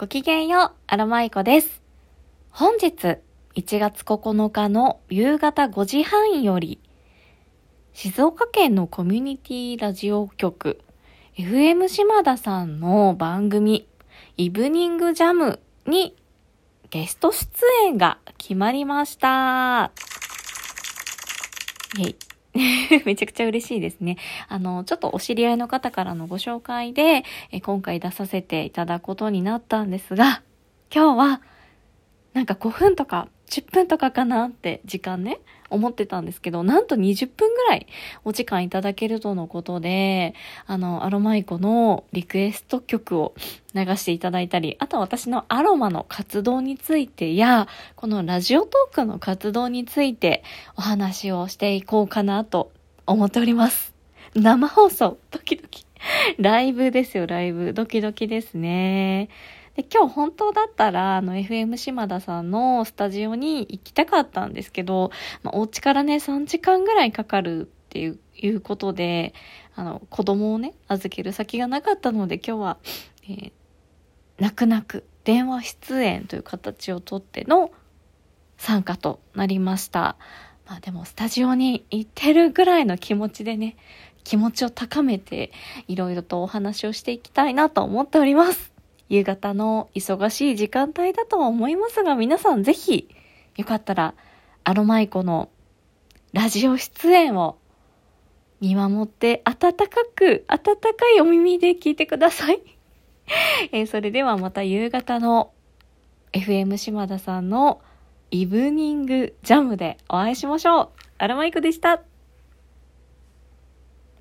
ごきげんよう、アロマイコです。本日、1月9日の夕方5時半より、静岡県のコミュニティラジオ局、FM 島田さんの番組、イブニングジャムにゲスト出演が決まりました。イェイ。めちゃくちゃ嬉しいですね。あの、ちょっとお知り合いの方からのご紹介で、え今回出させていただくことになったんですが、今日は、なんか5分とか10分とかかなって時間ね、思ってたんですけど、なんと20分ぐらいお時間いただけるとのことで、あの、アロマイコのリクエスト曲を流していただいたり、あとは私のアロマの活動についてや、このラジオトークの活動についてお話をしていこうかなと思っております。生放送、ドキドキ。ライブですよ、ライブ。ドキドキですね。で今日本当だったら、あの、FM 島田さんのスタジオに行きたかったんですけど、まあ、お家からね、3時間ぐらいかかるっていう、いうことで、あの、子供をね、預ける先がなかったので、今日は、えー泣く泣く電話出演という形をとっての参加となりました。まあでもスタジオに行ってるぐらいの気持ちでね、気持ちを高めていろいろとお話をしていきたいなと思っております。夕方の忙しい時間帯だとは思いますが、皆さんぜひよかったらアロマイコのラジオ出演を見守って温かく、温かいお耳で聞いてください。えーそれではまた夕方の FM 島田さんのイブニングジャムでお会いしましょう。アロマイコでした。